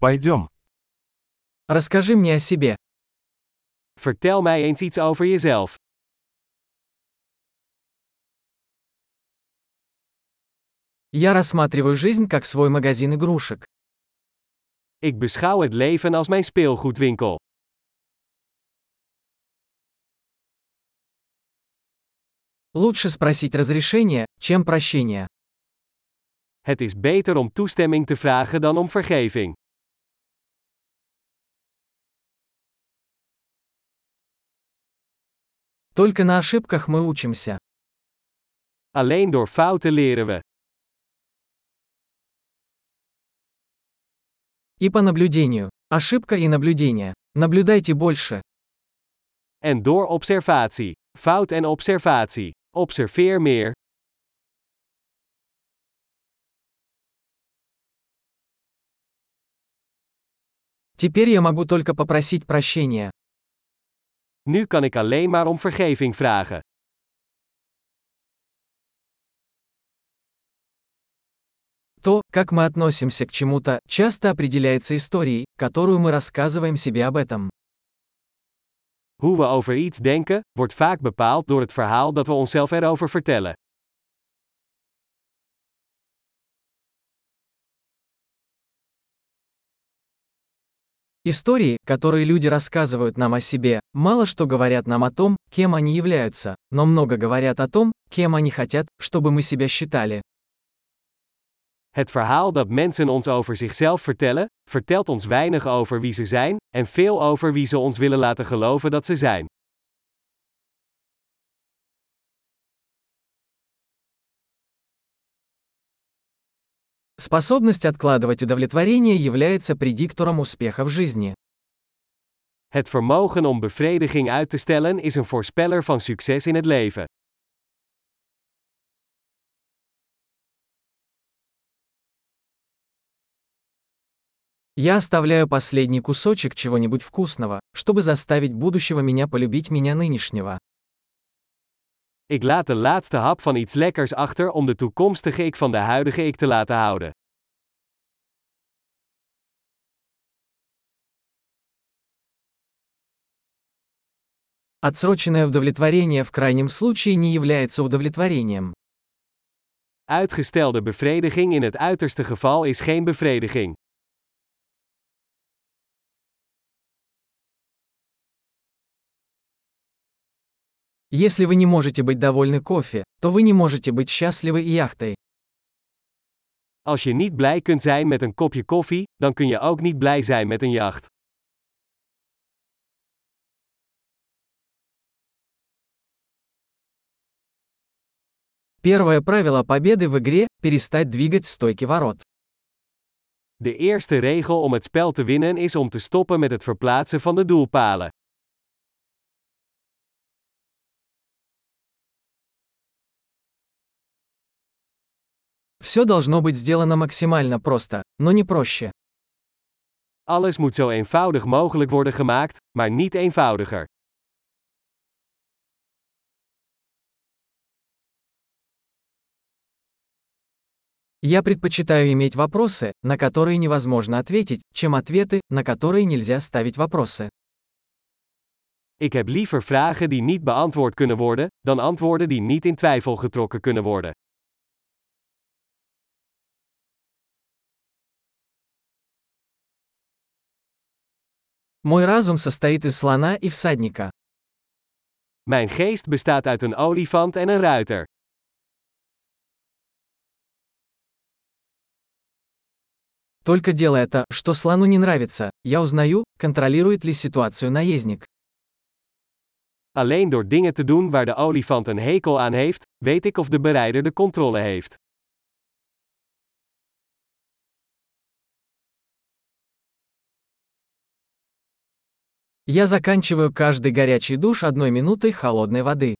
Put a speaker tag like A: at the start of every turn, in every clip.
A: Пойдем.
B: Расскажи мне о себе.
C: Vertel mij eens iets over jezelf.
B: Я рассматриваю жизнь как свой магазин игрушек.
C: Ik beschouw het leven als mijn speelgoedwinkel.
B: Лучше спросить разрешение, чем прощение.
C: Het is beter om toestemming te vragen dan om vergeving.
B: Только на ошибках мы учимся.
C: Alleen door fouten leren we.
B: И по наблюдению. Ошибка и наблюдение. Наблюдайте больше.
C: En door observatie. Fout en observatie. Observeer meer.
B: Теперь я могу только попросить прощения.
C: Nu kan ik alleen maar om vergeving vragen.
B: То, как мы относимся к чему-то, часто определяется историей, которую мы рассказываем себе об этом.
C: Hoe we over iets denken, wordt vaak bepaald door het verhaal dat we onszelf erover vertellen.
B: Истории, которые люди рассказывают нам о себе, мало что говорят нам о том, кем они являются, но много говорят о том, кем они хотят, чтобы мы себя считали.
C: Het verhaal dat mensen ons over zichzelf vertellen, vertelt ons weinig over wie ze zijn, en veel over wie ze ons willen laten geloven dat ze zijn.
B: Способность откладывать удовлетворение является предиктором успеха в жизни.
C: Het vermogen om bevrediging uit te stellen is een voorspeller van succes in het leven.
B: Я оставляю последний кусочек чего-нибудь вкусного, чтобы заставить будущего меня полюбить меня нынешнего.
C: Ik laat de laatste hap van iets lekkers achter om de toekomstige ik van de huidige ik te laten houden.
B: Отсроченное удовлетворение в крайнем случае не является удовлетворением.
C: Uitgestelde bevrediging in het uiterste geval is geen bevrediging.
B: Если вы не можете быть довольны кофе, то вы не можете быть счастливы и яхтой.
C: Als je niet blij kunt zijn met een kopje koffie, dan kun je ook niet blij zijn met een jacht.
B: Первое правило победы в игре – перестать двигать стойки ворот.
C: De eerste regel om het spel te winnen is om te stoppen met het verplaatsen van de doelpalen.
B: Все должно быть сделано максимально просто, но не проще.
C: Alles moet zo eenvoudig mogelijk worden gemaakt, maar niet eenvoudiger.
B: Я предпочитаю иметь вопросы, на которые невозможно ответить, чем ответы, на которые нельзя ставить вопросы.
C: Ik heb liever vragen die niet beantwoord kunnen worden, dan antwoorden die niet in twijfel getrokken kunnen worden.
B: Мой разум состоит из слона и всадника.
C: Mijn geest bestaat uit een olifant en een ruiter.
B: Только делая то, что слону не нравится, я узнаю, контролирует ли ситуацию наездник.
C: Alleen door dingen te doen waar de olifant een hekel aan heeft, weet ik of de berijder de controle heeft.
B: Я заканчиваю каждый горячий душ одной минутой холодной воды.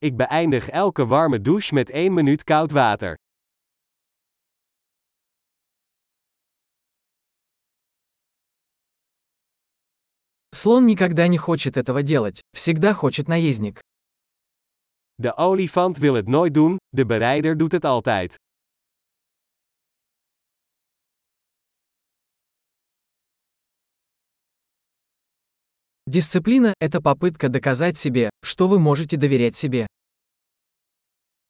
C: Ik beëindig elke warme douche met 1 minuut koud water.
B: Слон никогда не хочет этого делать, всегда хочет наездник.
C: De olifant wil het nooit doen, de berijder doet het altijd.
B: Дисциплина – это попытка доказать себе, что вы можете доверять себе.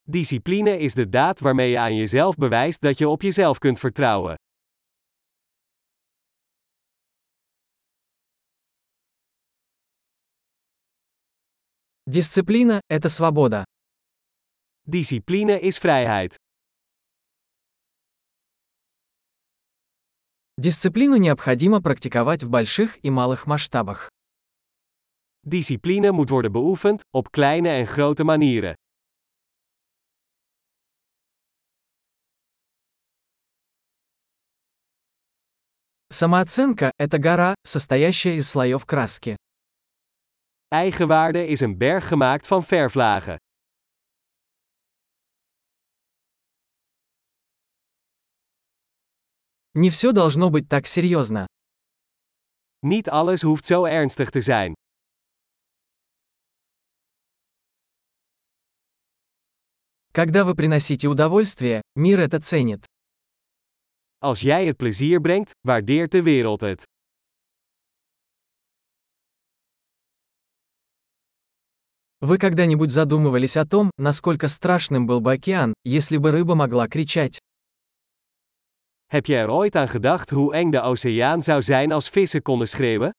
C: Discipline is de daad waarmee je aan jezelf bewijst dat je op jezelf kunt vertrouwen.
B: Дисциплина – это свобода.
C: Discipline is vrijheid.
B: Дисциплину необходимо практиковать в больших и малых масштабах.
C: Discipline moet worden beoefend, op kleine en grote manieren.
B: Самооценка – это гора, состоящая из слоев краски.
C: Eigenwaarde is een berg gemaakt van verflagen.
B: Не все должно быть так серьезно.
C: Niet alles hoeft zo ernstig te zijn.
B: Когда вы приносите удовольствие, мир это ценит.
C: Als jij het plezier brengt, waardeert de wereld het.
B: Вы когда-нибудь задумывались о том, насколько страшным был бы океан, если бы рыба могла кричать?
C: Heb je er ooit aan gedacht hoe eng de oceaan zou zijn als vissen konden schreeuwen?